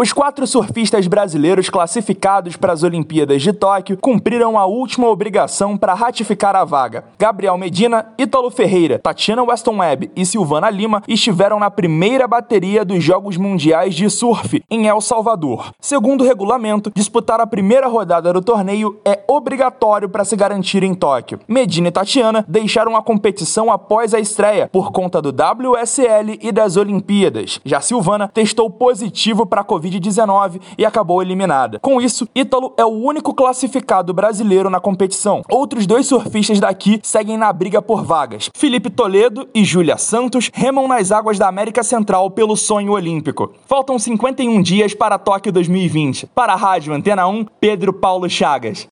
Os quatro surfistas brasileiros classificados para as Olimpíadas de Tóquio cumpriram a última obrigação para ratificar a vaga. Gabriel Medina, Ítalo Ferreira, Tatiana Weston Webb e Silvana Lima estiveram na primeira bateria dos Jogos Mundiais de Surf em El Salvador. Segundo o regulamento, disputar a primeira rodada do torneio é obrigatório para se garantir em Tóquio. Medina e Tatiana deixaram a competição após a estreia por conta do WSL e das Olimpíadas. Já Silvana testou positivo para a Covid Covid-19 e acabou eliminada. Com isso, Ítalo é o único classificado brasileiro na competição. Outros dois surfistas daqui seguem na briga por vagas. Felipe Toledo e Júlia Santos remam nas águas da América Central pelo sonho olímpico. Faltam 51 dias para Tóquio 2020. Para a Rádio Antena 1, Pedro Paulo Chagas.